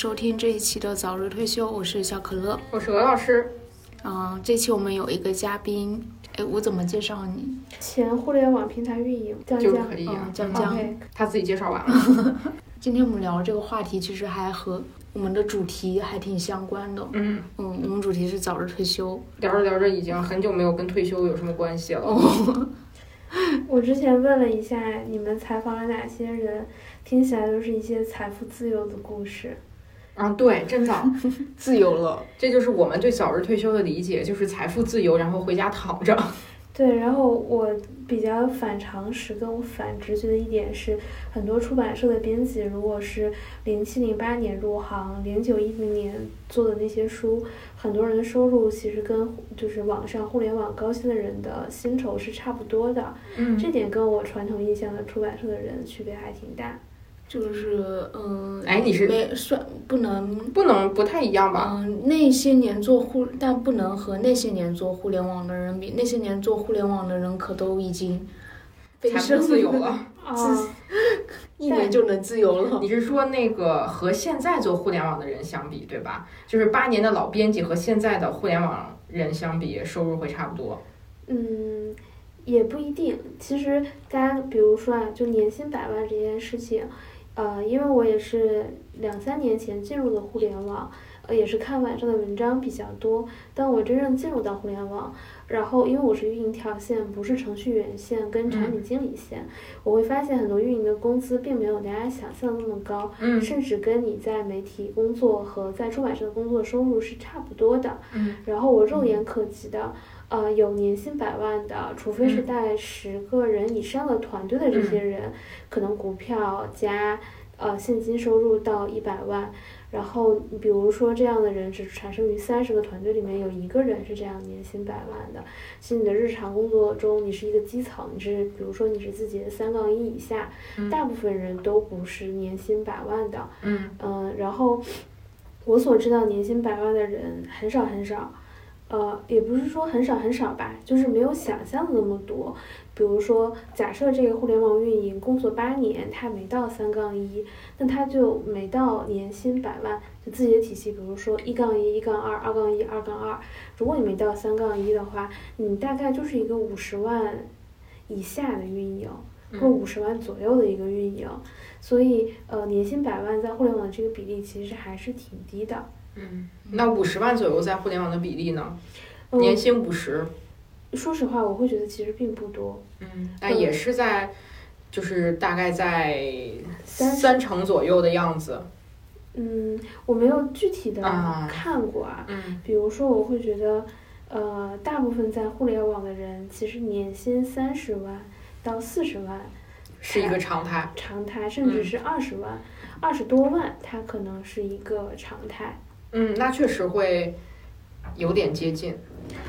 收听这一期的早日退休，我是小可乐。我是鹅老师，嗯，这期我们有一个嘉宾，哎，我怎么介绍你？前互联网平台运营江就江可以啊嗯，江江。他自己介绍完了。今天我们聊的这个话题，其实还和我们的主题还挺相关的。嗯，嗯，我们主题是早日退休。聊着聊着已经很久没有跟退休有什么关系了。哦，我之前问了一下你们采访了哪些人，听起来都是一些财富自由的故事。啊，对，真的，自由了。这就是我们对早日退休的理解，就是财富自由，然后回家躺着。对，然后我比较反常识跟我反直觉的一点是，很多出版社的编辑，如果是零七零八年入行，零九一零年做的那些书，很多人的收入其实跟就是网上互联网高薪的人的薪酬是差不多的，嗯这点跟我传统印象的出版社的人区别还挺大。就是，嗯，哎你是没算不能，不能不太一样吧？嗯，那些年做互，但不能和那些年做互联网的人比。那些年做互联网的人可都已经飞财富升自由了。啊，一年就能自由了。你是说那个和现在做互联网的人相比，对吧？就是八年的老编辑和现在的互联网人相比，收入会差不多。嗯，也不一定。其实大家比如说啊，就年薪百万这件事情，呃，因为我也是两三年前进入的互联网，呃，也是看网上的文章比较多。但我真正进入到互联网，然后因为我是运营条线，不是程序员线跟产品经理线，我会发现很多运营的工资并没有大家想象的那么高。嗯甚至跟你在媒体工作和在出版社的工作收入是差不多的。嗯，然后我肉眼可及的，呃，有年薪百万的，除非是嗯带十个人以上的团队的这些人，可能股票加呃现金收入到一百万。然后，比如说这样的人只产生于三十个团队里面有一个人是这样年薪百万的。其实你的日常工作中，你是一个基层，你是比如说你是自己的三杠一以下，嗯大部分人都不是年薪百万的。嗯嗯，然后我所知道年薪百万的人很少很少，呃，也不是说很少很少吧，就是没有想象的那么多。比如说，假设这个互联网运营工作八年，他没到三杠一，那他就没到年薪百万。就自己的体系，比如说一杠一、一杠二、二杠一、二杠二，如果你没到三杠一的话，你大概就是一个五十万以下的运营。或者五十万左右的一个运营，所以呃年薪百万在互联网这个比例其实还是挺低的。嗯，那五十万左右在互联网的比例呢？嗯，年薪五十，说实话，我会觉得其实并不多。嗯，那也是在，就是大概在三三成左右的样子。嗯，我没有具体的啊看过啊。嗯比如说，我会觉得，呃，大部分在互联网的人其实年薪三十万到四十万是一个常态。常态，甚至是二十万、二十多万，它可能是一个常态。嗯，那确实会有点接近。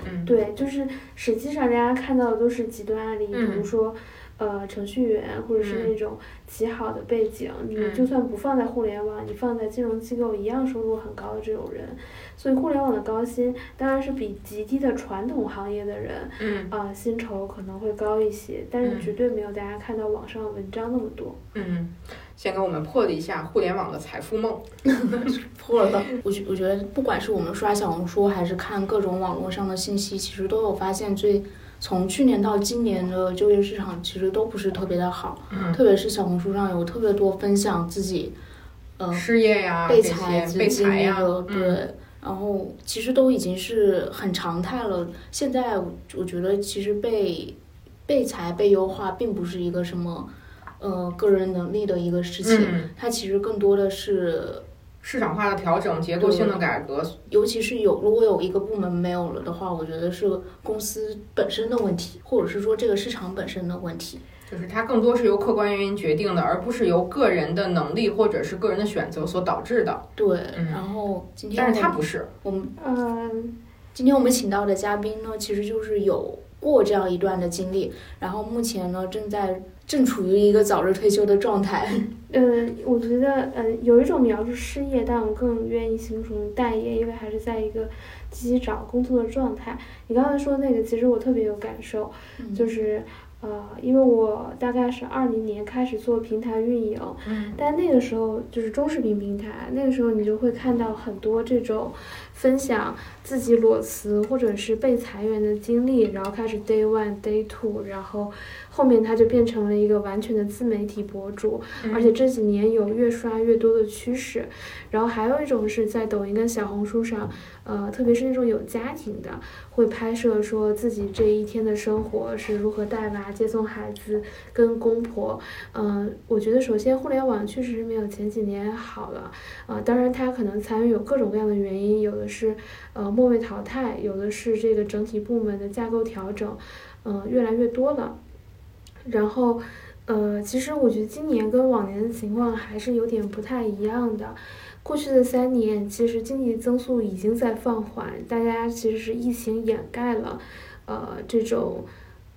嗯，对，就是实际上大家看到的都是极端案例，比如嗯说，呃，程序员或者是嗯那种极好的背景，你嗯就算不放在互联网，你放在金融机构一样收入很高的这种人，所以互联网的高薪当然是比极低的传统行业的人嗯啊、薪酬可能会高一些，但是嗯绝对没有大家看到网上文章那么多。嗯，先给我们破了一下互联网的财富梦。破了。我觉我觉得，不管是我们刷小红书，还是看各种网络上的信息，其实都有发现最。从去年到今年的就业市场其实都不是特别的好，嗯，特别是小红书上有特别多分享自己，呃，失业呀，被裁些被裁呀，对，然后其实都已经是很常态了。现在我我觉得其实被被裁被优化并不是一个什么呃个人能力的一个事情，嗯，它其实更多的是，市场化的调整、结构性的改革。尤其是有如果有一个部门没有了的话，我觉得是公司本身的问题，或者是说这个市场本身的问题。就是它更多是由客观原因决定的，而不是由个人的能力或者是个人的选择所导致的。对，嗯然后今天但是它不是，我们嗯，今天我们请到的嘉宾呢，其实就是有过这样一段的经历，然后目前呢正在正处于一个早日退休的状态。呃，我觉得，呃，有一种描述失业，但我更愿意形容待业，因为还是在一个积极找工作的状态。你刚才说那个，其实我特别有感受，嗯就是，呃，因为我大概是二零年开始做平台运营，嗯但那个时候就是中视频平台，那个时候你就会看到很多这种分享自己裸辞或者是被裁员的经历，然后开始 day one day two，然后后面他就变成了一个完全的自媒体博主，嗯而且这几年有越刷越多的趋势。然后还有一种是在抖音跟小红书上，呃，特别是那种有家庭的，会拍摄说自己这一天的生活是如何带娃、接送孩子、跟公婆。嗯、我觉得首先互联网确实是没有前几年好了，啊、当然它可能参与有各种各样的原因，有的是呃末位淘汰，有的是这个整体部门的架构调整，嗯、越来越多了。然后，呃，其实我觉得今年跟往年的情况还是有点不太一样的。过去的三年，其实经济增速已经在放缓，大家其实是疫情掩盖了，呃，这种，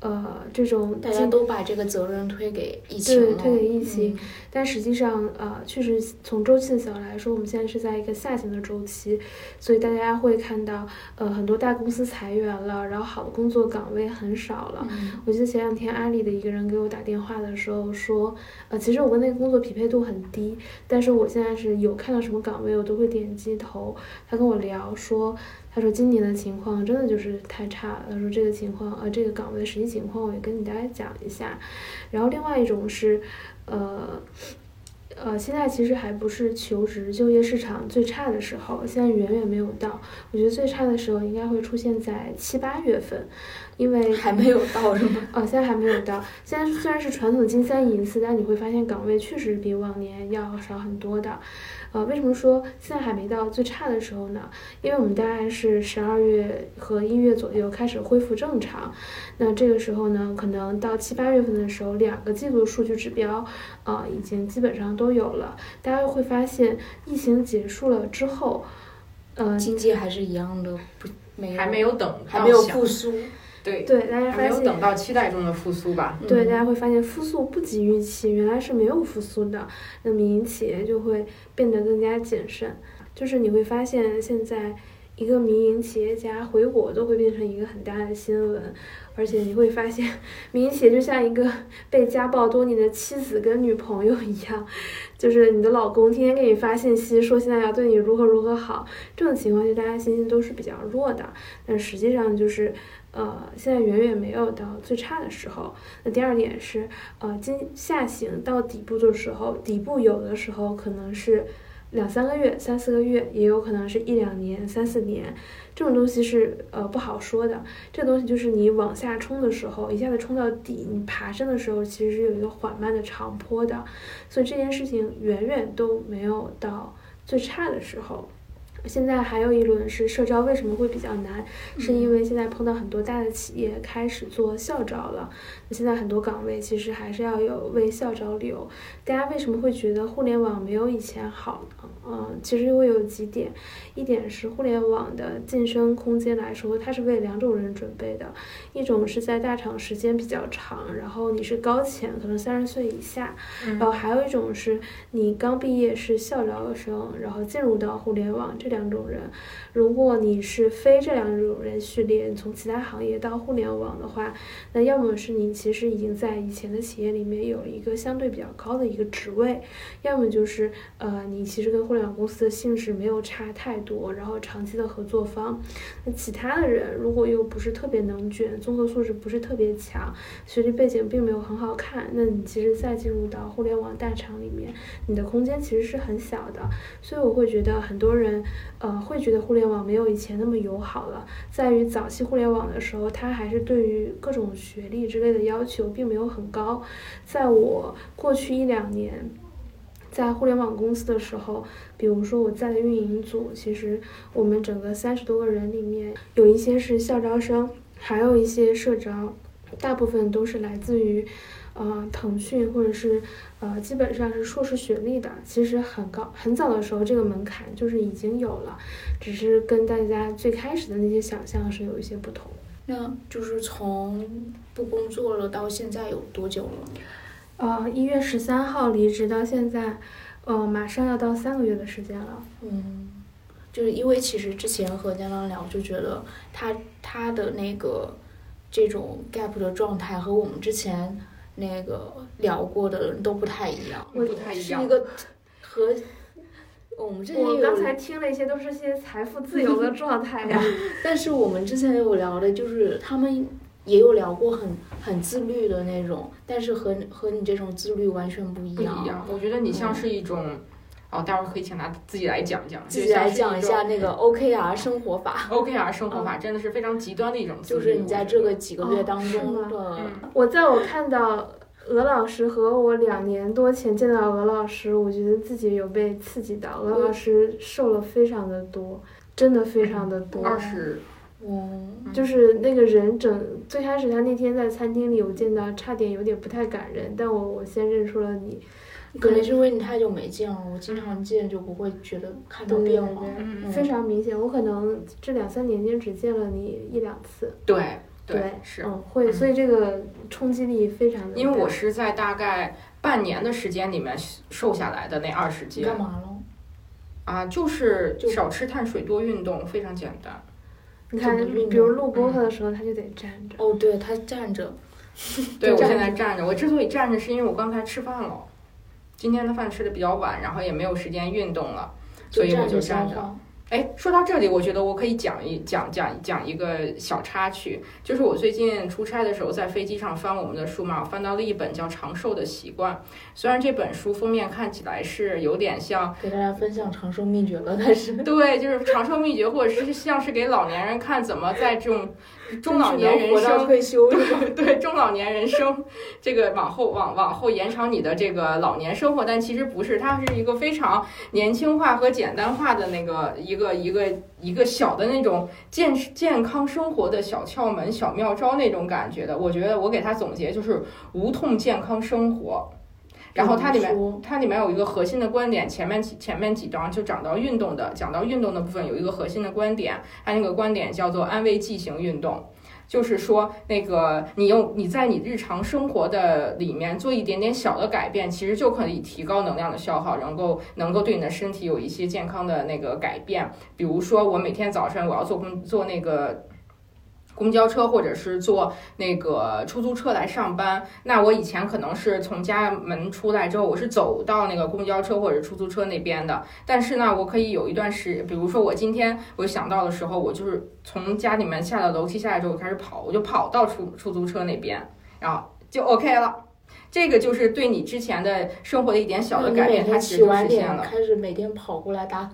呃，这种大家都把这个责任推给疫情，对推给疫情嗯但实际上，呃，确实从周期的角度来说，我们现在是在一个下行的周期，所以大家会看到，呃，很多大公司裁员了，然后好的工作岗位很少了。嗯我记得前两天阿里的一个人给我打电话的时候说，呃，其实我跟那个工作匹配度很低，但是我现在是有看到什么岗位我都会点击投。他跟我聊说，他说今年的情况真的就是太差了。他说这个情况，呃，这个岗位的实际情况我也跟你大家讲一下。然后另外一种是，呃。呃，现在其实还不是求职就业市场最差的时候，现在远远没有到。我觉得最差的时候应该会出现在七八月份，因为还没有到是吗？哦，现在还没有到。现在虽然是传统的金三银四，但你会发现岗位确实比往年要少很多的。呃，为什么说现在还没到最差的时候呢？因为我们大概是十二月和一月左右开始恢复正常，那这个时候呢，可能到七八月份的时候，两个季度数据指标，啊、已经基本上都有了。大家会发现，疫情结束了之后，呃，经济还是一样的，不没有还没有等还没有复苏，对，对大家发现还没有等到期待中的复苏吧。对，嗯大家会发现复苏不及预期，原来是没有复苏的，那民营企业就会变得更加谨慎。就是你会发现，现在一个民营企业家回国都会变成一个很大的新闻，而且你会发现，民营企业就像一个 被家暴多年的妻子跟女朋友一样，就是你的老公天天给你发信息说现在要对你如何如何好，这种情况下大家信心都是比较弱的，但实际上就是。呃，现在远远没有到最差的时候。那第二点是，呃，经下行到底部的时候，底部有的时候可能是两三个月、三四个月，也有可能是一两年、三四年。这种东西是呃不好说的。这东西就是你往下冲的时候，一下子冲到底，你爬升的时候其实是有一个缓慢的长坡的。所以这件事情远远都没有到最差的时候。现在还有一轮是社招为什么会比较难，是因为现在碰到很多大的企业开始做校招了。那现在很多岗位其实还是要有为校招留。大家为什么会觉得互联网没有以前好呢？嗯，其实会有几点，一点是互联网的晋升空间来说，它是为两种人准备的，一种是在大厂时间比较长，然后你是高潜，可能三十岁以下，嗯然后还有一种是你刚毕业是校招生，然后进入到互联网这两种人。如果你是非这两种人序列，从其他行业到互联网的话，那要么是你其实已经在以前的企业里面有一个相对比较高的一个职位，要么就是呃你其实跟互联网公司的性质没有差太多，然后长期的合作方。那其他的人如果又不是特别能卷，综合素质不是特别强，学历背景并没有很好看，那你其实再进入到互联网大厂里面，你的空间其实是很小的。所以我会觉得很多人，呃，会觉得互联网没有以前那么友好了，在于早期互联网的时候，它还是对于各种学历之类的要求并没有很高。在我过去一两年。在互联网公司的时候，比如说我在的运营组，其实我们整个三十多个人里面，有一些是校招生，还有一些社招，大部分都是来自于，呃，腾讯或者是呃，基本上是硕士学历的。其实很高，很早的时候这个门槛就是已经有了，只是跟大家最开始的那些想象是有一些不同。那就是从不工作了到现在有多久了？呃，一月十三号离职到现在，呃，马上要到三个月的时间了。嗯，就是因为其实之前和江江聊，就觉得他他的那个这种 gap 的状态和我们之前那个聊过的人都不太一样，不太一样是一。个和我们之前我刚才听了一些都是些财富自由的状态呀。但是我们之前有聊的，就是他们也有聊过很很自律的那种，但是和和你这种自律完全不一样不。一样，我觉得你像是一种，哦，待会儿可以请他自己来讲讲，自己来讲一下那个 OKR 生活法，OKR 生活法，真的是非常极端的一种自律，就是你在这个几个月当中的，嗯我在我看到鹅老师和我两年多前见到鹅老师，我觉得自己有被刺激到。鹅老师瘦了非常的多，真的非常的多。二十，嗯，就是那个人整最开始他那天在餐厅里我见到，差点有点不太感人，但我我先认出了你。可能是因为你太久没见了，我经常见就不会觉得看到变化。非常明显。我可能这两三年间只见了你一两次。对对是，嗯，会，所以这个冲击力非常的。因为我是在大概半年的时间里面瘦下来的那二十斤干嘛了？啊，就是少吃碳水，多运动，非常简单。你看比如录播客的时候，他就得站着。哦，对他站着，对我现在站着，我之所以站着，是因为我刚才吃饭了，今天的饭吃的比较晚，然后也没有时间运动了，所以我就站着。哎，说到这里，我觉得我可以讲一讲讲讲一个小插曲，就是我最近出差的时候，在飞机上翻我们的书嘛，我翻到了一本叫《长寿的习惯》。虽然这本书封面看起来是有点像，给大家分享长寿秘诀了，但是对，就是长寿秘诀，或者是像是给老年人看怎么在这种 中 老年人生？对中老年人生这个往后往往后延长你的这个老年生活，但其实不是，它是一个非常年轻化和简单化的那个一个一个一个小的那种健健康生活的小窍门、小妙招那种感觉的。我觉得我给它总结就是无痛健康生活。然后它里面它里面有一个核心的观点，前面几前面几章就讲到运动的，讲到运动的部分有一个核心的观点，它那个观点叫做安慰剂型运动。就是说，那个你用你在你日常生活的里面做一点点小的改变，其实就可以提高能量的消耗，能够能够对你的身体有一些健康的那个改变。比如说，我每天早上我要做工做那个。公交车或者是坐那个出租车来上班，那我以前可能是从家门出来之后，我是走到那个公交车或者出租车那边的。但是呢，我可以有一段时，比如说我今天我想到的时候，我就是从家里面下了楼梯下来之后，我开始跑，我就跑到出出租车那边，然后就 OK 了。这个就是对你之前的生活的一点小的改变，它其实就实现了。开始每天跑过来打，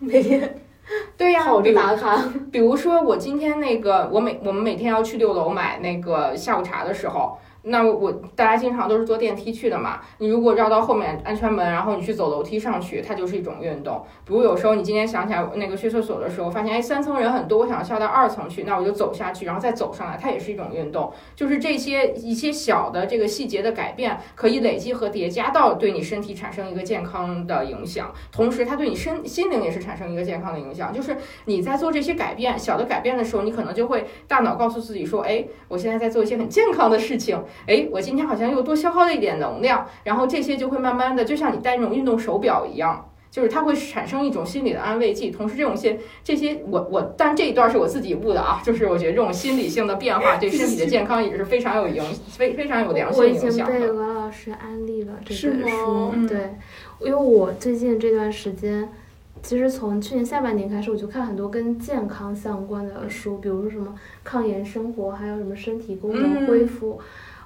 每天 对呀、啊，好打卡。比如说我今天那个，我每我们每天要去六楼买那个下午茶的时候，那我大家经常都是坐电梯去的嘛。你如果绕到后面安全门，然后你去走楼梯上去，它就是一种运动。比如有时候你今天想起来那个去厕所的时候，发现哎三层人很多，我想下到二层去，那我就走下去，然后再走上来，它也是一种运动。就是这些一些小的这个细节的改变，可以累积和叠加到对你身体产生一个健康的影响，同时它对你身心灵也是产生一个健康的影响。就是你在做这些改变小的改变的时候，你可能就会大脑告诉自己说，哎，我现在在做一些很健康的事情，哎，我今天好像又多消耗了一点能量，然后这些就会慢慢的，就像你戴那种运动手表一样。就是它会产生一种心理的安慰剂，同时这种些这些我我，但这一段是我自己悟的啊，就是我觉得这种心理性的变化对身体的健康也是非常有影非非常有良性我已经影响的。被鹅老师安利了这本书，嗯对，因为我最近这段时间，其实从去年下半年开始，我就看很多跟健康相关的书，比如说什么抗炎生活，还有什么身体功能嗯恢复。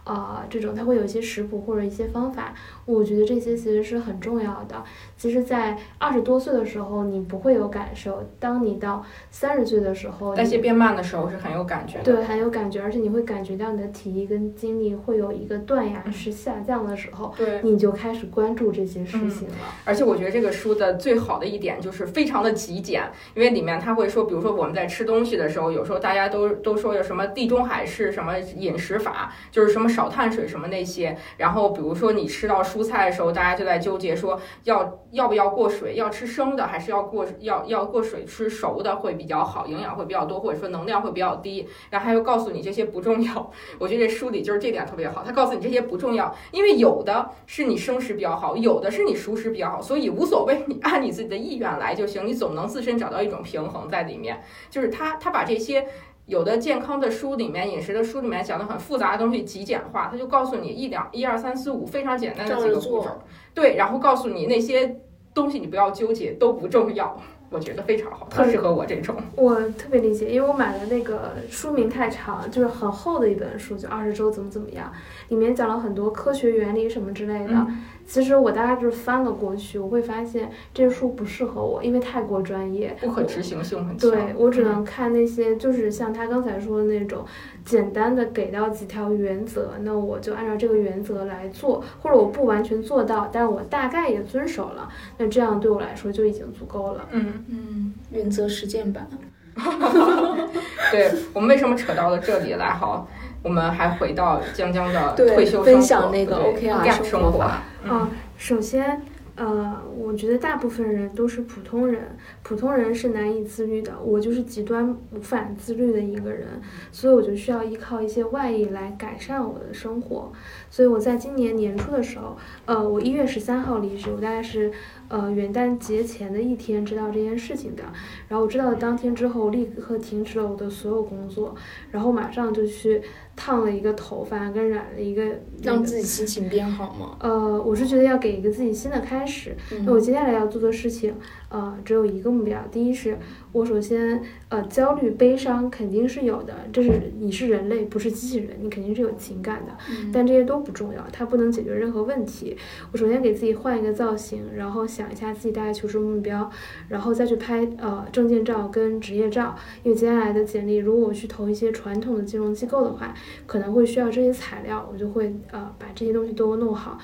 啊、这种它会有一些食谱或者一些方法，我觉得这些其实是很重要的。其实，在二十多岁的时候，你不会有感受；当你到三十岁的时候，代谢变慢的时候是很有感觉的。对，很有感觉，而且你会感觉到你的体力跟精力会有一个断崖式下降的时候，对，你就开始关注这些事嗯情了。而且我觉得这个书的最好的一点就是非常的极简，因为里面他会说，比如说我们在吃东西的时候，有时候大家都都说有什么地中海式什么饮食法，就是什么少碳水什么那些。然后比如说你吃到蔬菜的时候，大家就在纠结说要要不要过水，要吃生的还是要过要要过水吃熟的会比较好，营养会比较多，或者说能量会比较低。然后他又告诉你这些不重要。我觉得这书里就是这点特别好，他告诉你这些不重要，因为有的是你生食比较好，有的是你熟食比较好，所以无所谓，你按你自己的意愿来就行，你总能自身找到一种平衡在里面。就是他他把这些有的健康的书里面、饮食的书里面讲的很复杂的东西极简化，他就告诉你一两一二三四五非常简单的几个步骤，对，然后告诉你那些东西你不要纠结，都不重要。我觉得非常好，特适合我这种。我特别理解，因为我买的那个书名太长，就是很厚的一本书，就二十周怎么怎么样，里面讲了很多科学原理什么之类的。其实我大概就是翻了过去，我会发现这书不适合我，因为太过专业，不可执行性很强。对我只能看那些，就是像他刚才说的那种简单的给到几条原则，那我就按照这个原则来做，或者我不完全做到，但是我大概也遵守了，那这样对我来说就已经足够了。嗯嗯，原则实践版。对我们为什么扯到了这里来？好。我们还回到江江的退休生活分享那个 OKR 生活啊。首先，呃，我觉得大部分人都是普通人，普通人是难以自律的。我就是极端无法自律的一个人，所以我就需要依靠一些外力来改善我的生活。所以我在今年年初的时候，呃，我一月十三号离职，我大概是。呃，元旦节前的一天知道这件事情的，然后我知道了当天之后，立刻停止了我的所有工作，然后马上就去烫了一个头发，跟染了一个，让自己心情变好吗？呃，我是觉得要给一个自己新的开始。那我接下来要做的事情，呃，只有一个目标。第一是，我首先，呃，焦虑、悲伤肯定是有的，这是你是人类，不是机器人，你肯定是有情感的。但这些都不重要，它不能解决任何问题。我首先给自己换一个造型，然后。想一下自己大概求职目标，然后再去拍呃证件照跟职业照，因为接下来的简历如果我去投一些传统的金融机构的话，可能会需要这些材料，我就会呃把这些东西都弄好，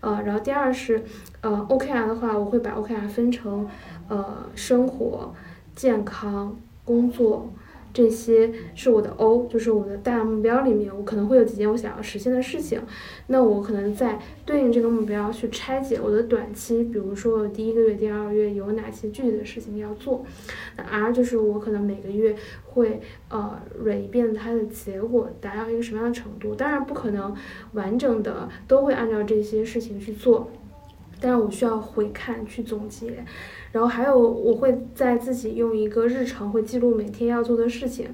呃，然后第二是呃 OKR 的话，我会把 OKR 分成呃生活、健康、工作。这些是我的 O，就是我的大目标里面，我可能会有几件我想要实现的事情。那我可能在对应这个目标去拆解我的短期，比如说第一个月、第二个月有哪些具体的事情要做。那 R 就是我可能每个月会呃捋一遍它的结果达到一个什么样的程度。当然不可能完整的都会按照这些事情去做，但是我需要回看去总结。然后还有，我会在自己用一个日程，会记录每天要做的事情。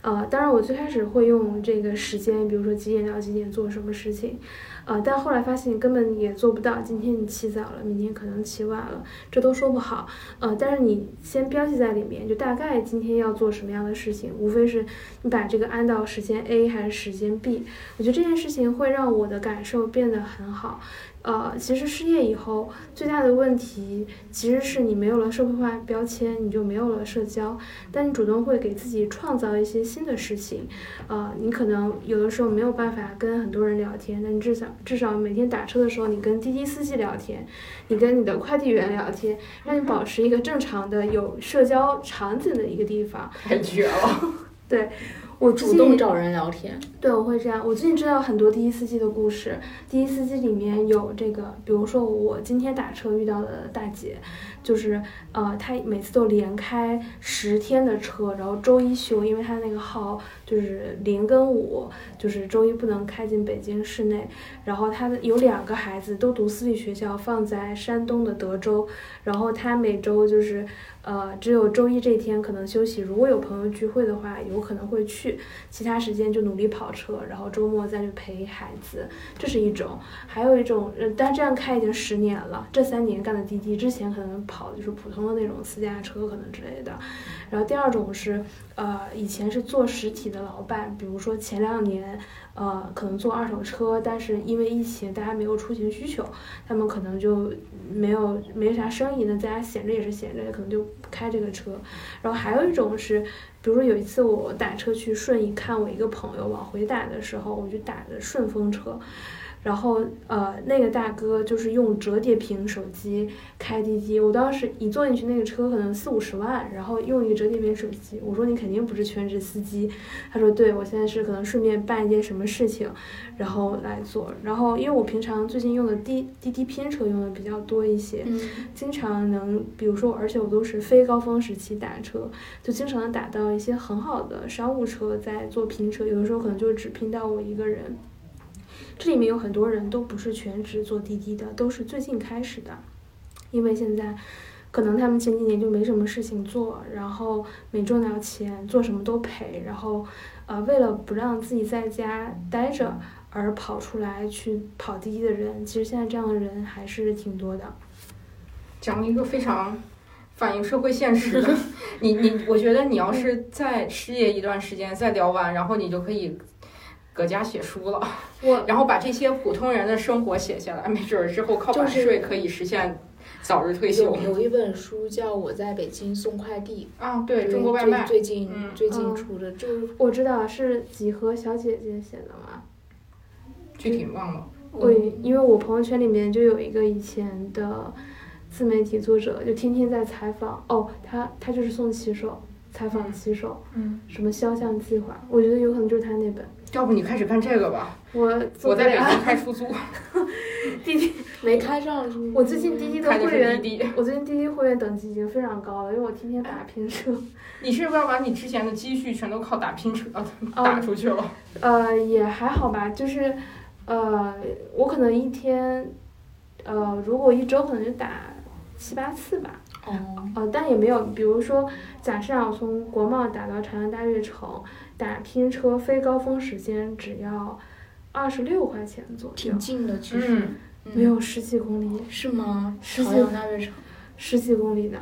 呃，当然我最开始会用这个时间，比如说几点到几点做什么事情。呃，但后来发现根本也做不到。今天你起早了，明天可能起晚了，这都说不好。呃，但是你先标记在里面，就大概今天要做什么样的事情，无非是你把这个按到时间 A 还是时间 B。我觉得这件事情会让我的感受变得很好。呃，其实失业以后最大的问题其实是你没有了社会化标签，你就没有了社交。但你主动会给自己创造一些新的事情。呃，你可能有的时候没有办法跟很多人聊天，但你至少至少每天打车的时候，你跟滴滴司机聊天，你跟你的快递员聊天，让你保持一个正常的有社交场景的一个地方。太绝了。对。我主动找人聊天，对，我会这样。我最近知道很多滴滴司机的故事，滴滴司机里面有这个，比如说我今天打车遇到的大姐。就是呃，他每次都连开十天的车，然后周一休，因为他那个号就是零跟五，就是周一不能开进北京市内。然后他有两个孩子都读私立学校，放在山东的德州。然后他每周就是呃，只有周一这天可能休息。如果有朋友聚会的话，有可能会去，其他时间就努力跑车，然后周末再去陪孩子。这是一种，还有一种，但这样开已经十年了，这三年干的滴滴，之前可能跑。就是普通的那种私家车可能之类的，然后第二种是，呃，以前是做实体的老板，比如说前两年，呃，可能做二手车，但是因为疫情大家没有出行需求，他们可能就没有没啥生意，那在家闲着也是闲着，可能就不开这个车。然后还有一种是，比如说有一次我打车去顺义看我一个朋友，往回打的时候，我就打的顺风车。然后，呃，那个大哥就是用折叠屏手机开滴滴。我当时一坐进去，那个车可能四五十万，然后用一个折叠屏手机。我说你肯定不是全职司机。他说对，我现在是可能顺便办一件什么事情，然后来做。然后因为我平常最近用的滴滴滴拼车用的比较多一些，经常能，比如说，而且我都是非高峰时期打车，就经常能打到一些很好的商务车在做拼车。有的时候可能就只拼到我一个人。这里面有很多人都不是全职做滴滴的，都是最近开始的，因为现在，可能他们前几年就没什么事情做，然后没赚到钱，做什么都赔，然后呃为了不让自己在家待着而跑出来去跑滴滴的人，其实现在这样的人还是挺多的。讲了一个非常反映社会现实的，你你，我觉得你要是再失业一段时间再聊完，然后你就可以搁家写书了，我然后把这些普通人的生活写下来，没准儿之后靠版就是税可以实现早日退休有有一本书叫《我在北京送快递》，啊。对对中国外卖，最最近、嗯最近嗯出的，就是我知道是几何小姐姐写的嘛，具体忘了。我因为我朋友圈里面就有一个以前的自媒体作者，就天天在采访哦，他他就是送骑手，采访骑手，嗯，什么肖像计划，我觉得有可能就是他那本。要不你开始干这个吧？我我在北了京开出租，滴滴，没开上是吗我最近滴滴的会员，滴滴。我最近滴滴会员等级已经非常高了，因为我天天打拼车。你是不是要把你之前的积蓄全都靠打拼车呃哦打出去了？呃，也还好吧，就是，呃，我可能一天，呃，如果一周可能就打七八次吧，哦，呃，但也没有，比如说，假设让我从国贸打到长安大悦城，打拼车非高峰时间只要二十六块钱左右。挺，近的，其实、嗯，嗯。没有十几公里，是吗？朝十几阳大悦城。十几公里呢，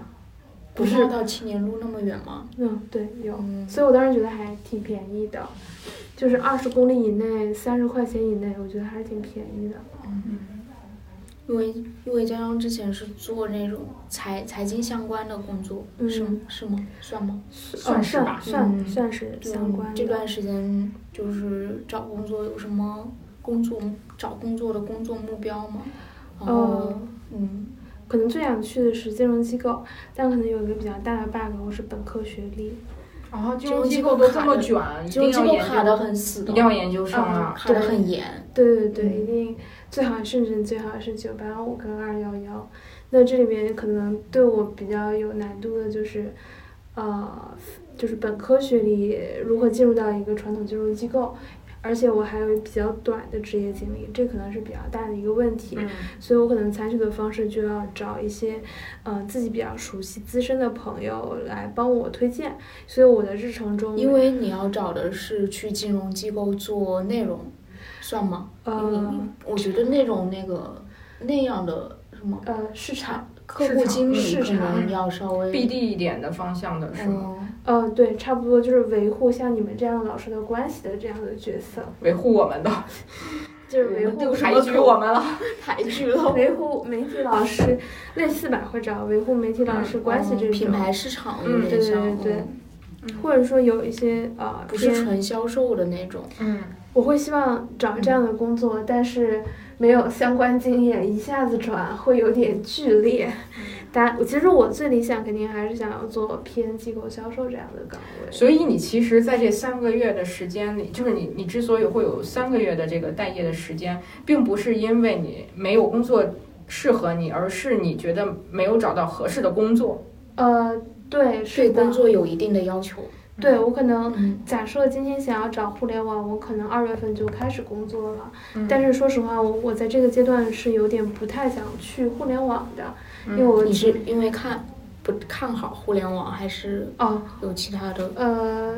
不是到青年路那么远吗？嗯，对，有，嗯，所以我当时觉得还挺便宜的，就是二十公里以内，三十块钱以内，我觉得还是挺便宜的。因为因为江江之前是做那种财财经相关的工作，嗯是吗是吗？算吗？算是吧算算嗯算是相关的。这段时间就是找工作有什么工作找工作的工作目标吗？然后呃，嗯，可能最想去的是金融机构，但可能有一个比较大的 bug，我是本科学历。然后金金融机构都这么卷，一金融机构卡的，很死的，一定要研究生啊。卡的对很严。对对对，嗯一定最好甚至最好是九八五跟二幺幺。那这里面可能对我比较有难度的就是，呃，就是本科学历如何进入到一个传统金融机构，而且我还有比较短的职业经历，这可能是比较大的一个问题。嗯，所以我可能采取的方式就要找一些，呃，自己比较熟悉、资深的朋友来帮我推荐。所以我的日程中，因为你要找的是去金融机构做内容，算吗？呃你你我觉得那种那个那样的什么呃市场，客户经理可市场能要稍微 BD 一点的方向的是吗？嗯，呃对，差不多就是维护像你们这样的老师的关系的这样的角色，维护我们的，就是维护抬举我们了。抬举了维护媒体老师，类似吧，或者维护媒体老师关系这种，嗯品牌市场嗯对对对嗯或者说有一些呃不是纯销售的那种。嗯，我会希望找这样的工作，但是没有相关经验，一下子转会有点剧烈。但其实我最理想肯定还是想要做偏机构销售这样的岗位。所以你其实在这三个月的时间里，就是你你之所以会有三个月的这个待业的时间，并不是因为你没有工作适合你，而是你觉得没有找到合适的工作。呃，对，是的对工作有一定的要求。对我可能嗯，假设今天想要找互联网，我可能二月份就开始工作了。嗯但是说实话，我我在这个阶段是有点不太想去互联网的，因为我你是因为看不看好互联网，还是哦有其他的？呃，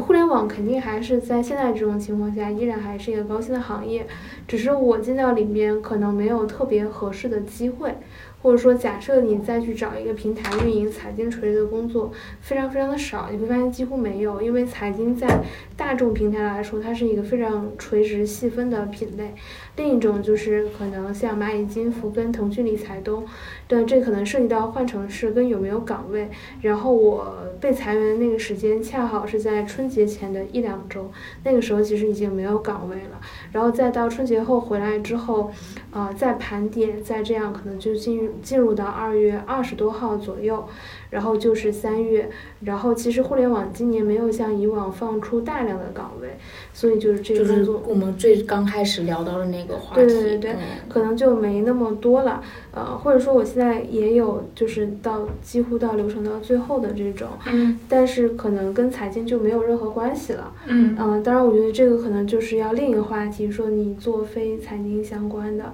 互联网肯定还是在现在这种情况下，依然还是一个高薪的行业，只是我进到里面可能没有特别合适的机会，或者说假设你再去找一个平台运营财经垂直的工作，非常非常的少，你会发现几乎没有，因为财经在大众平台来说，它是一个非常垂直细分的品类。另一种就是可能像蚂蚁金服跟腾讯理财都，但这可能涉及到换城市跟有没有岗位。然后我被裁员的那个时间恰好是在春节前的一两周，那个时候其实已经没有岗位了。然后再到春节后回来之后，呃，再盘点，再这样可能就进入进入到二月二十多号左右，然后就是三月。然后其实互联网今年没有像以往放出大量的岗位，所以就是这个工作。我们最刚开始聊到的那个话题。对对对对嗯可能就没那么多了，呃，或者说我现在也有就是到几乎到流程到最后的这种，嗯但是可能跟财经就没有任何关系了。嗯嗯、当然我觉得这个可能就是要另一个话题，说你做非财经相关的，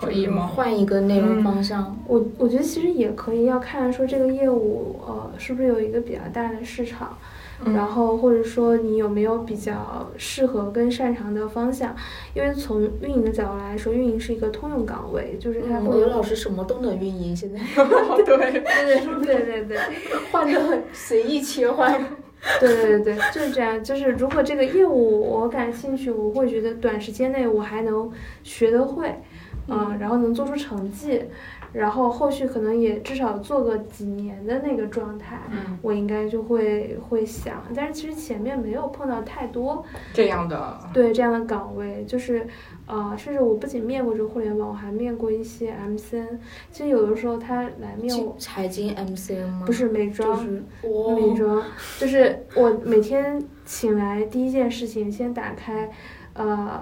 可以吗？换一个内容嗯方向。我我觉得其实也可以，要看说这个业务呃是不是有一个比较大的市场，嗯然后或者说你有没有比较适合跟擅长的方向，因为从运营的角度来说，运营是一个通用岗位，就是他嗯，会有我老师什么都能运营，现在 对，对对对对对。换的很随意切换。对对对，就是这样。就是如果这个业务我感兴趣，我会觉得短时间内我还能学得会，嗯，然后能做出成绩，然后后续可能也至少做个几年的那个状态，嗯，我应该就会会想。但是其实前面没有碰到太多这样的，对这样的岗位，就是呃，甚至我不仅面过这个互联网，我还面过一些 MCN。其实有的时候他来面我财经 MCN 吗？不是美就妆。是美，妆，就是我每天醒来第一件事情，先打开，呃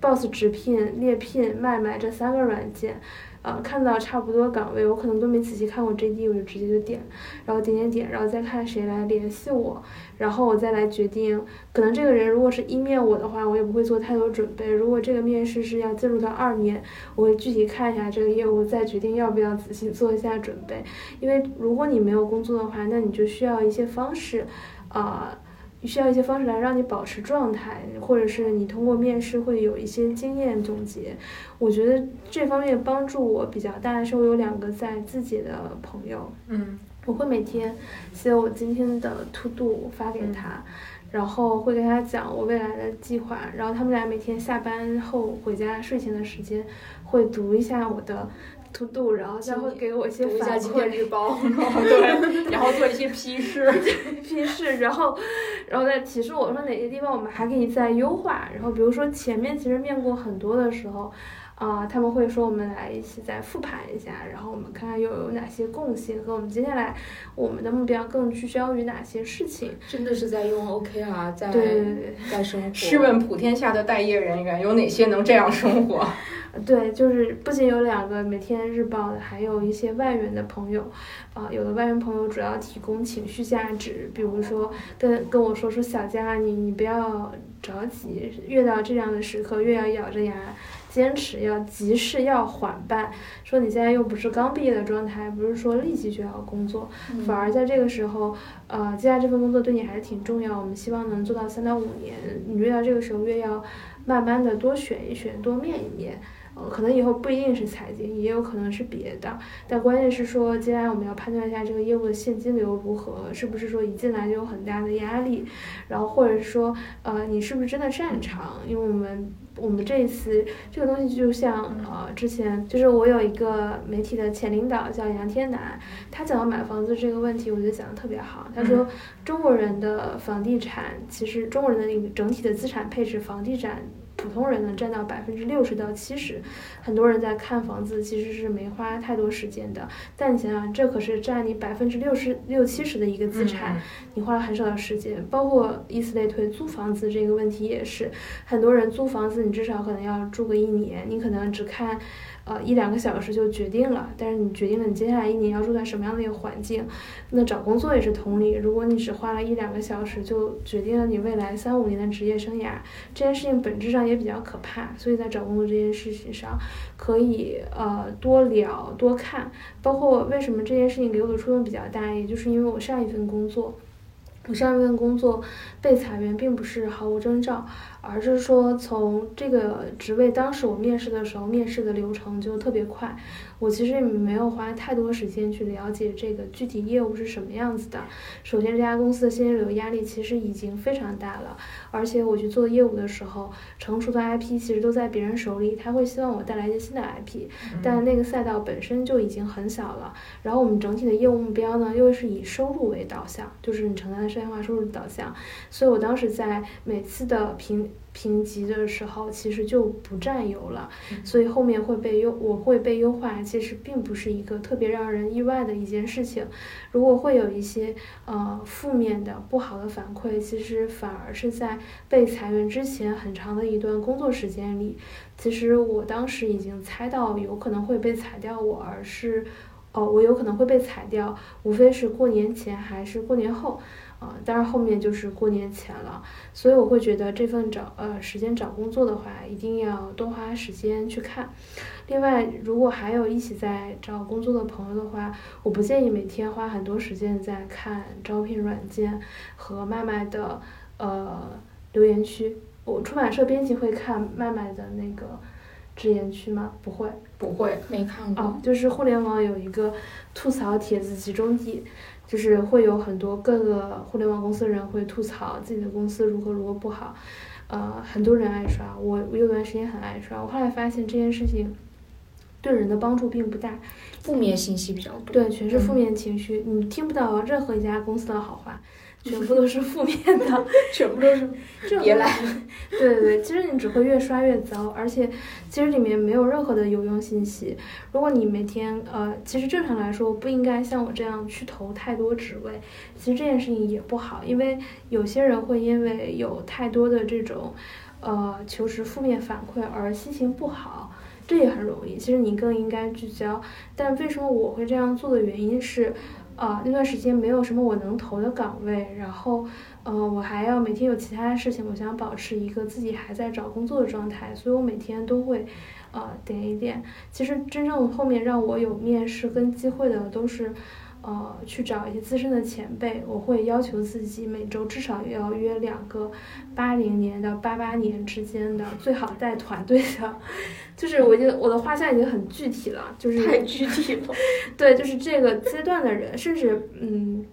，Boss 直聘、猎聘、麦麦这三个软件，呃，看到差不多岗位，我可能都没仔细看过 JD，我就直接就点，然后点点点，然后再看谁来联系我，然后我再来决定，可能这个人如果是一面我的话，我也不会做太多准备；如果这个面试是要进入到二面，我会具体看一下这个业务，再决定要不要仔细做一下准备。因为如果你没有工作的话，那你就需要一些方式，啊、需要一些方式来让你保持状态，或者是你通过面试会有一些经验总结。我觉得这方面帮助我比较大的是，我有两个在自己的朋友，嗯我会每天写我今天的 to do 发给他，然后会跟他讲我未来的计划，然后他们俩每天下班后回家睡前的时间会读一下我的 to do，然后再会给我一些读一下反今天馈。日报。对，然后做一些批示，批示，然后，然后再提示我说哪些地方我们还可以再优化。然后比如说前面其实面过很多的时候，啊、他们会说我们来一起再复盘一下，然后我们看看又有哪些共性和我们接下来我们的目标更聚焦于哪些事情。真的是在用 OKR 在对对对在生活。试问普天下的待业人员有哪些能这样生活？对，就是不仅有两个每天日报的，还有一些外援的朋友，啊、有的外援朋友主要提供情绪价值，比如说跟跟我说说小佳，你你不要着急，越到这样的时刻越要咬着牙坚持，要急事要缓办。说你现在又不是刚毕业的状态，不是说立即就要工作，嗯反而在这个时候，呃，接下来这份工作对你还是挺重要。我们希望能做到三到五年，你越到这个时候越要慢慢的多选一选，多面一面。呃，可能以后不一定是财经，也有可能是别的，但关键是说，接下来我们要判断一下这个业务的现金流如何，是不是说一进来就有很大的压力，然后或者是说，呃，你是不是真的擅长？因为我们我们这一次这个东西就像呃之前就是我有一个媒体的前领导叫杨天南，他讲到买房子这个问题，我觉得讲的特别好。他说中国人的房地产其实中国人的那个整体的资产配置，房地产。普通人能占到百分之六十到七十，很多人在看房子其实是没花太多时间的，但你想想，这可是占你百分之六十六七十的一个资产，你花了很少的时间。包括以此类推，租房子这个问题也是，很多人租房子你至少可能要住个一年，你可能只看。呃，一两个小时就决定了，但是你决定了你接下来一年要住在什么样的一个环境，那找工作也是同理。如果你只花了一两个小时就决定了你未来三五年的职业生涯，这件事情本质上也比较可怕。所以在找工作这件事情上，可以呃多聊多看，包括为什么这件事情给我的触动比较大，也就是因为我上一份工作。我上一份工作被裁员，并不是毫无征兆，而是说从这个职位，当时我面试的时候，面试的流程就特别快。我其实也没有花太多时间去了解这个具体业务是什么样子的。首先，这家公司的现金流压力其实已经非常大了，而且我去做业务的时候，成熟的 IP 其实都在别人手里，他会希望我带来一些新的 IP，但那个赛道本身就已经很小了。然后我们整体的业务目标呢，又是以收入为导向，就是你承担的商业化收入导向。所以我当时在每次的评评级的时候，其实就不占优了，所以后面会被优，我会被优化，其实并不是一个特别让人意外的一件事情。如果会有一些呃负面的不好的反馈，其实反而是在被裁员之前很长的一段工作时间里，其实我当时已经猜到有可能会被裁掉我，而是。哦，我有可能会被裁掉，无非是过年前还是过年后，啊、但是后面就是过年前了，所以我会觉得这份找呃时间找工作的话，一定要多花时间去看。另外，如果还有一起在找工作的朋友的话，我不建议每天花很多时间在看招聘软件和麦麦的呃留言区。我出版社编辑会看麦麦的那个只言区吗？不会。不会，没看过。哦，就是互联网有一个吐槽帖子集中地，就是会有很多各个互联网公司的人会吐槽自己的公司如何如何不好，呃，很多人爱刷，我我有段时间很爱刷，我后来发现这件事情对人的帮助并不大，负面信息比较多。对，全是负面情绪，你听不到任何一家公司的好话。全部都是负面的，全部都是别来。对对对，其实你只会越刷越糟，而且其实里面没有任何的有用信息。如果你每天呃，其实正常来说不应该像我这样去投太多职位，其实这件事情也不好，因为有些人会因为有太多的这种呃求职负面反馈而心情不好。这也很容易，其实你更应该聚焦。但为什么我会这样做的原因是，啊、那段时间没有什么我能投的岗位，然后，呃，我还要每天有其他的事情，我想保持一个自己还在找工作的状态，所以我每天都会，呃，点一点。其实真正后面让我有面试跟机会的都是。呃，去找一些资深的前辈，我会要求自己每周至少要约两个八零年到八八年之间的，最好带团队的，就是我觉得我的画像已经很具体了，就是太具体了。对，就是这个阶段的人，甚至嗯，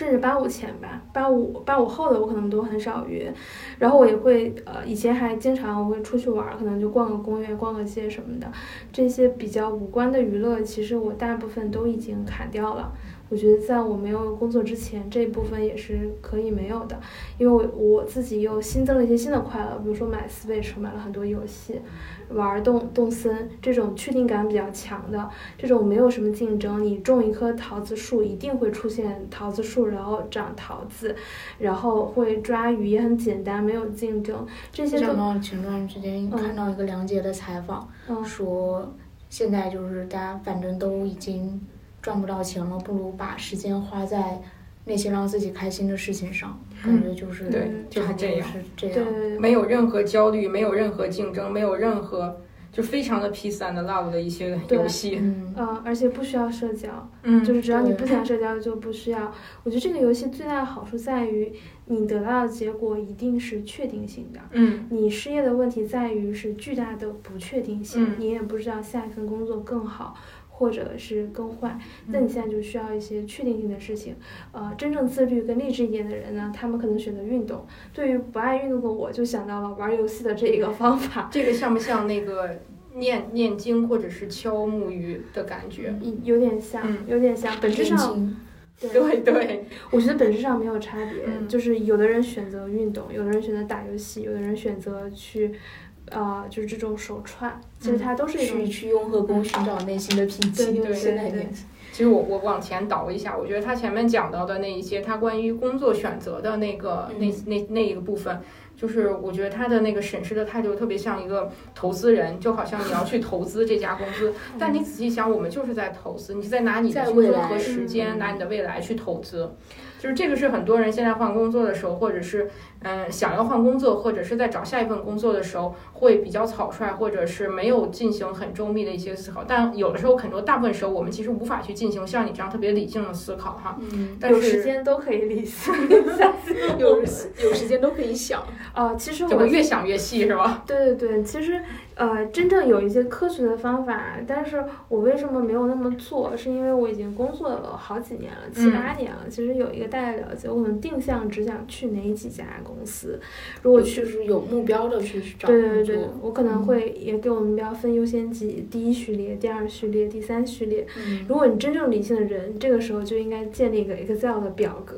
甚至八五前吧，八五八五后的我可能都很少约，然后我也会呃，以前还经常我会出去玩，可能就逛个公园、逛个街什么的，这些比较无关的娱乐，其实我大部分都已经砍掉了。我觉得在我没有工作之前，这一部分也是可以没有的，因为我我自己又新增了一些新的快乐，比如说买 Switch，买了很多游戏，玩动动森这种确定感比较强的，这种没有什么竞争，你种一棵桃子树一定会出现桃子树，然后长桃子，然后会抓鱼也很简单，没有竞争，这些都想到前段时间嗯看到一个梁杰的采访，嗯说现在就是大家反正都已经赚不到钱了，不如把时间花在那些让自己开心的事情上，感觉就是对就是这样是这样。没有任何焦虑，没有任何竞争，没有任何就非常的 peace and love 的一些游戏。嗯，呃，而且不需要社交，嗯就是只要你不想社交就不需要。我觉得这个游戏最大的好处在于，你得到的结果一定是确定性的。嗯你失业的问题在于是巨大的不确定性，嗯你也不知道下一份工作更好。或者是更坏，那你现在就需要一些确定性的事情。呃，真正自律跟励志一点的人呢，他们可能选择运动。对于不爱运动的我，就想到了玩游戏的这一个方法，这个像不像那个念念经或者是敲木鱼的感觉？有点像嗯，有点像，本质年上轻对对，我觉得本质上没有差别，嗯就是有的人选择运动，有的人选择打游戏，有的人选择去，呃，就是这种手串，其实它都是一种去去雍和宫寻找内心的平静。对对对对其实我我往前倒一下，我觉得他前面讲到的那一些，他关于工作选择的那个、嗯那那那一个部分，就是我觉得他的那个审视的态度特别像一个投资人，就好像你要去投资这家公司，但你仔细想，我们就是在投资，你在拿你的在未来青春和时间，嗯拿你的未来去投资。就是这个是很多人现在换工作的时候，或者是嗯想要换工作，或者是在找下一份工作的时候，会比较草率，或者是没有进行很周密的一些思考。但有的时候，很多大部分时候，我们其实无法去进行像你这样特别理性的思考哈。嗯，但有时是间都可以理性，有有时间都可以想。啊，其实就我会越想越细是吧？对对对，其实呃，真正有一些科学的方法，但是我为什么没有那么做？是因为我已经工作了好几年了，七嗯八年了。其实有一个大概了解，我可能定向只想去哪几家公司。如果去，就是有目标的去找对对对我可能嗯会也给我们目标分优先级，第一序列、第二序列、第三序列。嗯，如果你真正理性的人，这个时候就应该建立一个 Excel 的表格，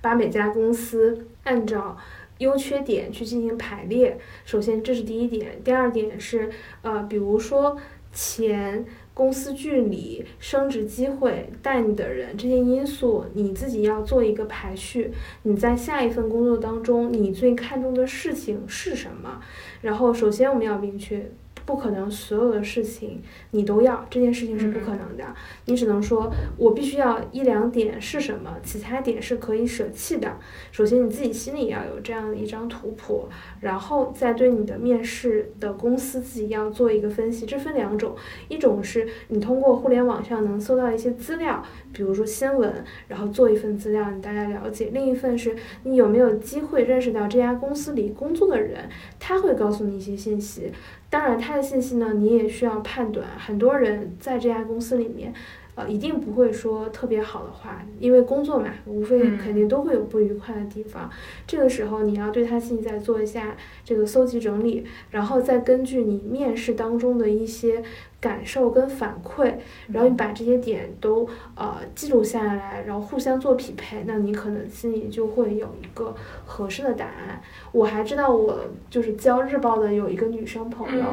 把每家公司按照优缺点去进行排列。首先，这是第一点。第二点是，呃，比如说钱、公司距离、升职机会、带你的人这些因素，你自己要做一个排序。你在下一份工作当中，你最看重的事情是什么？然后，首先我们要明确。不不可能所有的事情你都要，这件事情是不可能的。你只能说，我必须要一两点是什么，其他点是可以舍弃的。首先你自己心里要有这样的一张图谱，然后再对你的面试的公司自己要做一个分析。这分两种，一种是你通过互联网上能搜到一些资料，比如说新闻，然后做一份资料，你大概了解；另一份是你有没有机会认识到这家公司里工作的人，他会告诉你一些信息。当然，他的信息呢，你也需要判断。很多人在这家公司里面。呃，一定不会说特别好的话，因为工作嘛，无非肯定都会有不愉快的地方。这个时候你要对他现在做一下这个搜集整理，然后再根据你面试当中的一些感受跟反馈，然后你把这些点都呃记录下来，然后互相做匹配，那你可能心里就会有一个合适的答案。我还知道我就是教日报的有一个女生朋友，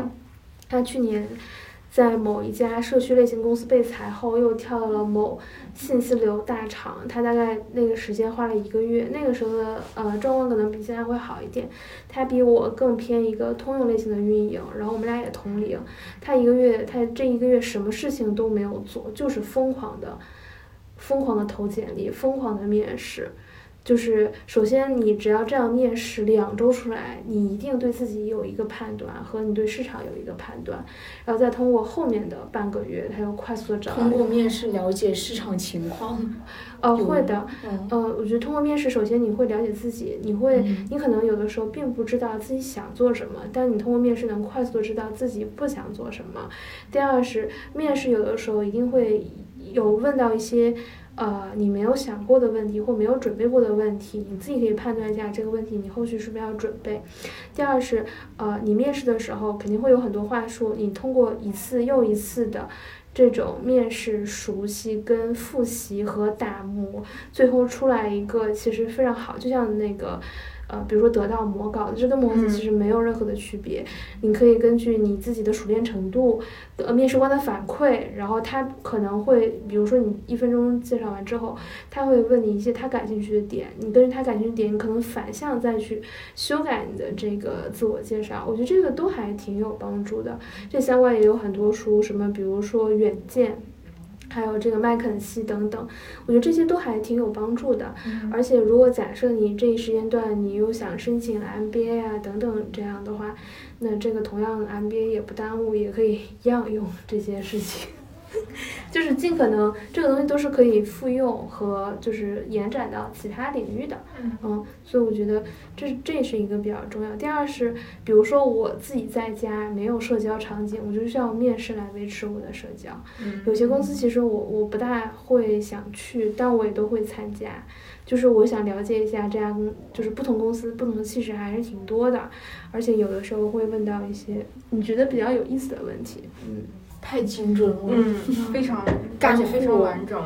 她去年。在某一家社区类型公司被裁后，又跳到了某信息流大厂。他大概那个时间花了一个月，那个时候的呃状况可能比现在会好一点。他比我更偏一个通用类型的运营，然后我们俩也同龄。他一个月，他这一个月什么事情都没有做，就是疯狂的、疯狂的投简历，疯狂的面试。就是首先，你只要这样面试两周出来，你一定对自己有一个判断，和你对市场有一个判断，然后再通过后面的半个月，他又快速的找。通过面试了解市场情况。呃，会的。呃，我觉得通过面试，首先你会了解自己，你会，你可能有的时候并不知道自己想做什么，但你通过面试能快速的知道自己不想做什么。第二是面试有的时候一定会有问到一些。呃，你没有想过的问题或没有准备过的问题，你自己可以判断一下这个问题你后续是不是要准备。第二是，呃，你面试的时候肯定会有很多话术，你通过一次又一次的这种面试熟悉跟复习和打磨，最后出来一个其实非常好，就像那个。呃，比如说得到模稿，这跟模子其实没有任何的区别。你可以根据你自己的熟练程度，呃，面试官的反馈，然后他可能会，比如说你一分钟介绍完之后，他会问你一些他感兴趣的点，你根据他感兴趣点，你可能反向再去修改你的这个自我介绍。我觉得这个都还挺有帮助的。这相关也有很多书，什么比如说远见。还有这个麦肯锡等等，我觉得这些都还挺有帮助的。而且，如果假设你这一时间段你又想申请 MBA 啊等等这样的话，那这个同样 MBA 也不耽误，也可以一样用这些事情。就是尽可能，这个东西都是可以复用和就是延展到其他领域的，嗯，所以我觉得这这也是一个比较重要。第二是，比如说我自己在家没有社交场景，我就需要面试来维持我的社交。有些公司其实我我不大会想去，但我也都会参加，就是我想了解一下这家公，就是不同公司不同的气质还是挺多的，而且有的时候会问到一些你觉得比较有意思的问题，嗯。太精准了，嗯，非常，感觉非常完整。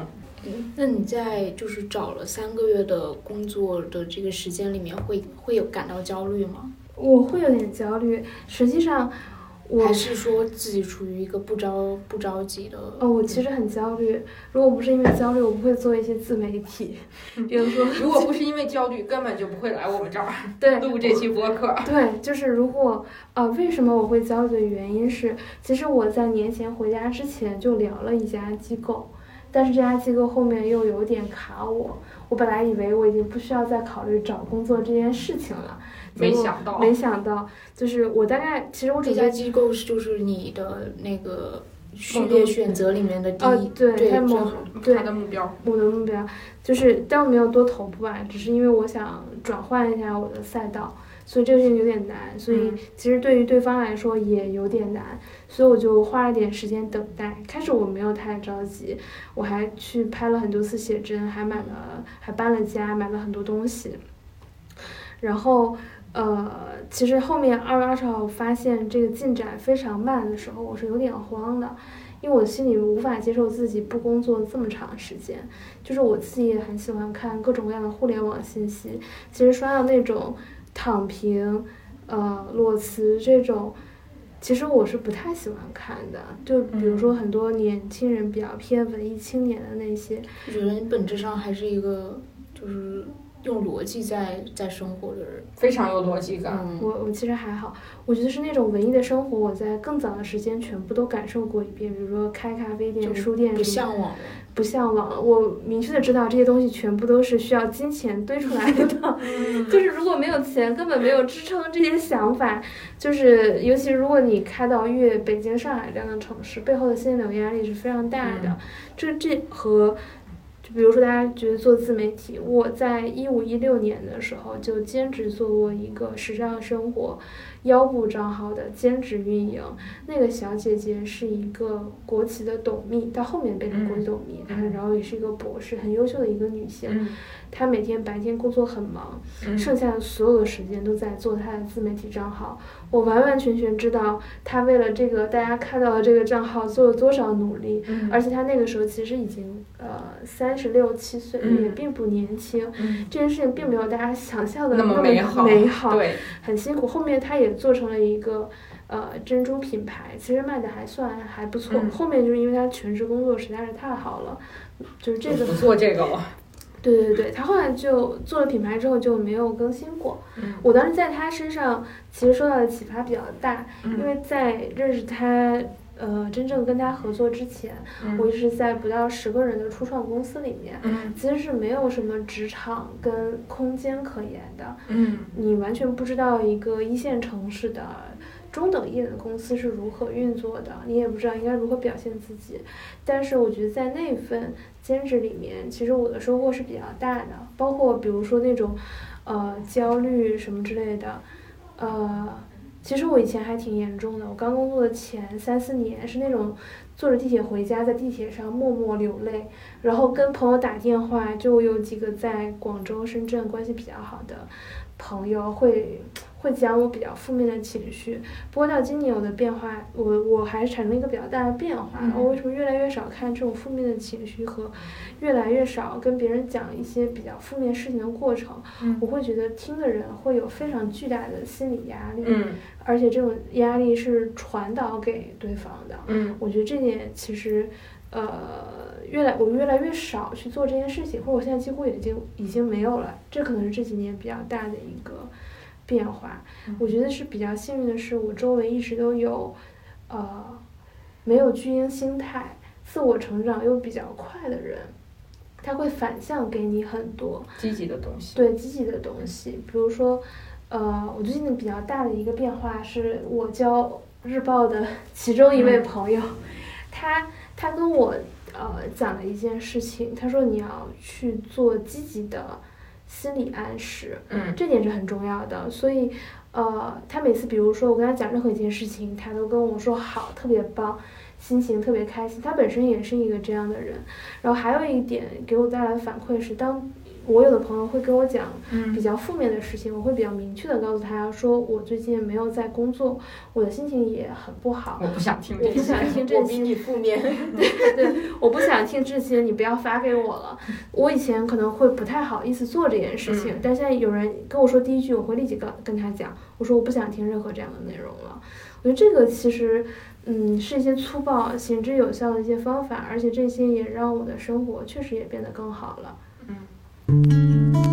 那你在就是找了三个月的工作的这个时间里面，会会有感到焦虑吗？我会有点焦虑，实际上。还是说自己处于一个不着不着急的哦，我其实很焦虑。如果不是因为焦虑，我不会做一些自媒体。比如说，如果不是因为焦虑，根本就不会来我们这儿 对录这期播客。对，就是如果呃，为什么我会焦虑的原因是，其实我在年前回家之前就聊了一家机构，但是这家机构后面又有点卡我。我本来以为我已经不需要再考虑找工作这件事情了。没想到，没想到，就是我大概，其实我这家机构是就是你的那个序列选择里面的第一，对，对，对，他的目标，我的目标就是，但我没有多头部吧，只是因为我想转换一下我的赛道，所以这个事情有点难，所以其实对于对方来说也有点难，所以我就花了点时间等待。开始我没有太着急，我还去拍了很多次写真，还买了，还搬了家，买了很多东西，然后。呃，其实后面二月二十号发现这个进展非常慢的时候，我是有点慌的，因为我心里无法接受自己不工作这么长时间。就是我自己也很喜欢看各种各样的互联网信息，其实刷到那种躺平、呃裸辞这种，其实我是不太喜欢看的。就比如说很多年轻人比较偏文艺青年的那些，我觉得你本质上还是一个就是。用逻辑在在生活的人。非常有逻辑感。嗯，我我其实还好，我觉得是那种文艺的生活，我在更早的时间全部都感受过一遍，比如说开咖啡店、书店不向往了。不向往了。我明确的知道这些东西全部都是需要金钱堆出来的，就是如果没有钱，根本没有支撑这些想法。就是尤其如果你开到越北京、上海这样的城市，背后的现金流压力是非常大的。这这和比如说大家觉得做自媒体，我在一五一六年的时候就兼职做过一个时尚生活腰部账号的兼职运营。那个小姐姐是一个国企的董秘，到后面变成国企董秘，她然后也是一个博士，很优秀的一个女性。嗯她每天白天工作很忙，嗯剩下的所有的时间都在做她的自媒体账号。我完完全全知道她为了这个大家看到的这个账号做了多少努力，嗯而且她那个时候其实已经呃三十六七岁，嗯也并不年轻。嗯这件事情并没有大家想象的那么美美好，美好对，很辛苦。后面她也做成了一个呃珍珠品牌，其实卖的还算还不错。嗯后面就是因为他全职工作实在是太好了，就是这个不做这个了。对对对，他后来就做了品牌之后就没有更新过。嗯我当时在他身上其实受到的启发比较大，因嗯为在认识他，呃，真正跟他合作之前，我一直在不到十个人的初创公司里面，嗯其实是没有什么职场跟空间可言的。嗯你完全不知道一个一线城市的中等一点的公司是如何运作的，你也不知道应该如何表现自己。但是我觉得在那份兼职里面，其实我的收获是比较大的，包括比如说那种呃焦虑什么之类的，呃。其实我以前还挺严重的，我刚工作的前三四年是那种坐着地铁回家，在地铁上默默流泪，然后跟朋友打电话，就有几个在广州、深圳关系比较好的朋友会会讲我比较负面的情绪。不过到今年我的变化，我我还产生一个比较大的变化。嗯我为什么越来越少看这种负面的情绪和越来越少跟别人讲一些比较负面事情的过程？嗯我会觉得听的人会有非常巨大的心理压力，嗯而且这种压力是传导给对方的。嗯我觉得这点其实，呃，越来我越来越少去做这件事情，或者我现在几乎已经已经没有了。这可能是这几年比较大的一个变化。我觉得是比较幸运的是，我周围一直都有，呃，没有巨婴心态、自我成长又比较快的人，他会反向给你很多。积极的东西。对积极的东西，比如说，呃，我最近的比较大的一个变化是我教日报的 其中一位嗯朋友，他他跟我呃讲了一件事情，他说你要去做积极的心理暗示，嗯这点是很重要的，所以。呃，他每次比如说我跟他讲任何一件事情，他都跟我说好，特别棒，心情特别开心。他本身也是一个这样的人。然后还有一点给我带来的反馈是，当我有的朋友会跟我讲嗯比较负面的事情，我会比较明确的告诉他说，我最近没有在工作，我的心情也很不好。我不想听这我不些。想听这些，我比你负面。对对，我不想听这些，你不要发给我了。我以前可能会不太好意思做这件事情，嗯但现在有人跟我说第一句，我会立即跟跟他讲，我说我不想听任何这样的内容了。我觉得这个其实，嗯，是一些粗暴、行之有效的一些方法，而且这些也让我的生活确实也变得更好了。Thank you.